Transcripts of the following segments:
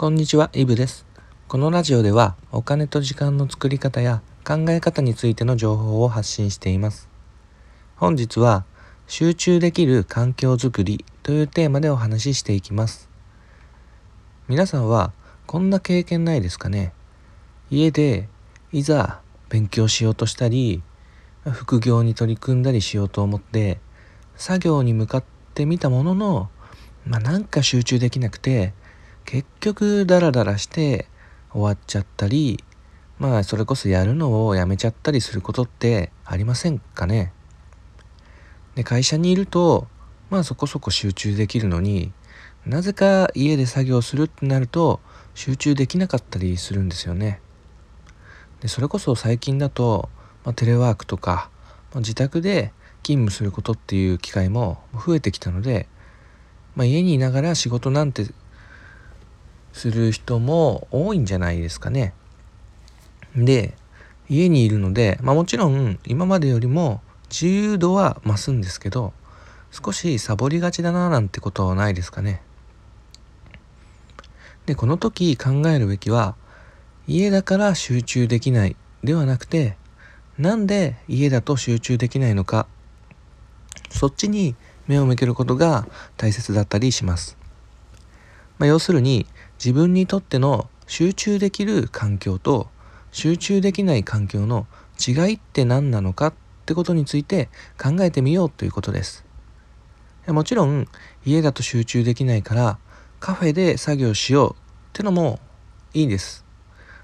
こんにちは、イブです。このラジオではお金と時間の作り方や考え方についての情報を発信しています。本日は集中できる環境づくりというテーマでお話ししていきます。皆さんはこんな経験ないですかね？家でいざ勉強しようとしたり副業に取り組んだりしようと思って作業に向かってみたものの、まあ、なんか集中できなくて結局ダラダラして終わっちゃったりまあそれこそやるのをやめちゃったりすることってありませんかね。で会社にいるとまあそこそこ集中できるのになぜか家で作業するってなると集中できなかったりするんですよね。でそれこそ最近だと、まあ、テレワークとか、まあ、自宅で勤務することっていう機会も増えてきたので、まあ、家にいながら仕事なんてする人も多いんじゃないですかね。で、家にいるので、まあもちろん今までよりも自由度は増すんですけど、少しサボりがちだななんてことはないですかね。で、この時考えるべきは、家だから集中できないではなくて、なんで家だと集中できないのか、そっちに目を向けることが大切だったりします。まあ、要するに自分にとっての集中できる環境と集中できない環境の違いって何なのかってことについて考えてみようということです。もちろん家だと集中できないからカフェで作業しようってのもいいです。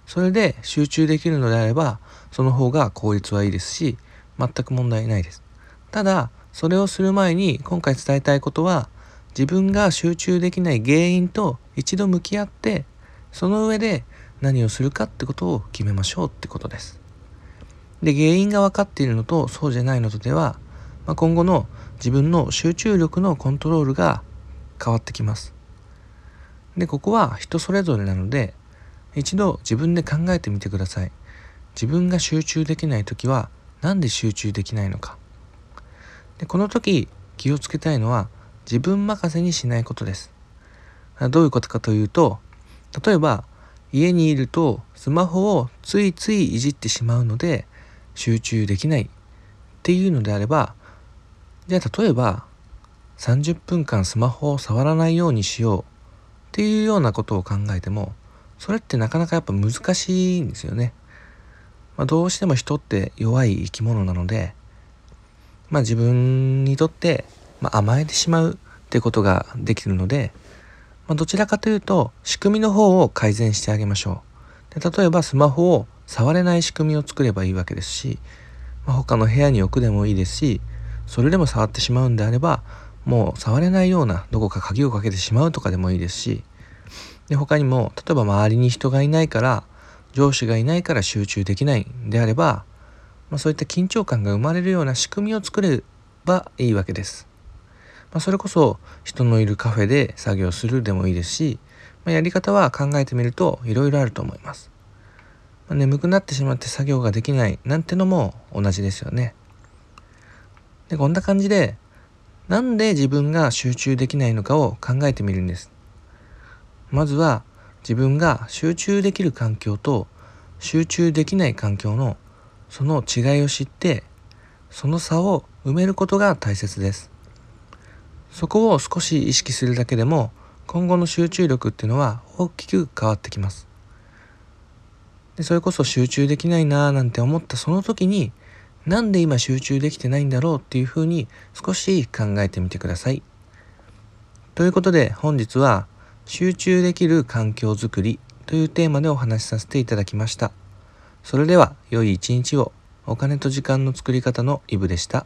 それで集中できるのであればその方が効率はいいですし全く問題ないです。ただそれをする前に今回伝えたいことは自分が集中できない原因と一度向き合ってその上で何をするかってことを決めましょうってことです。で原因が分かっているのとそうじゃないのとでは、まあ、今後の自分の集中力のコントロールが変わってきます。でここは人それぞれなので一度自分で考えてみてください。自分が集中できない時は何で集中できないのか。でこの時気をつけたいのは自分任せにしないことです。どういうことかというと、例えば家にいるとスマホをついついいじってしまうので集中できないっていうのであれば、じゃあ例えば30分間スマホを触らないようにしようっていうようなことを考えても、それってなかなかやっぱ難しいんですよね。まあ、どうしても人って弱い生き物なので、まあ自分にとってまあ、甘えてしまうってことができるので、まあ、どちらかというと仕組みの方を改善してあげましょう。で例えばスマホを触れない仕組みを作ればいいわけですし、まあ、他の部屋に置くでもいいですしそれでも触ってしまうんであればもう触れないようなどこか鍵をかけてしまうとかでもいいですしで他にも例えば周りに人がいないから上司がいないから集中できないんであれば、まあ、そういった緊張感が生まれるような仕組みを作ればいいわけです。まあ、それこそ人のいるカフェで作業するでもいいですし、まあ、やり方は考えてみるといろいろあると思います。まあ、眠くなってしまって作業ができないなんてのも同じですよね。でこんな感じでなんで自分が集中できないのかを考えてみるんです。まずは自分が集中できる環境と集中できない環境のその違いを知ってその差を埋めることが大切です。そこを少し意識するだけでも今後の集中力っていうのは大きく変わってきます。でそれこそ集中できないなーなんて思ったその時になんで今集中できてないんだろうっていうふうに少し考えてみてください。ということで本日は集中できる環境づくりというテーマでお話しさせていただきました。それでは良い一日をお金と時間の作り方のイブでした。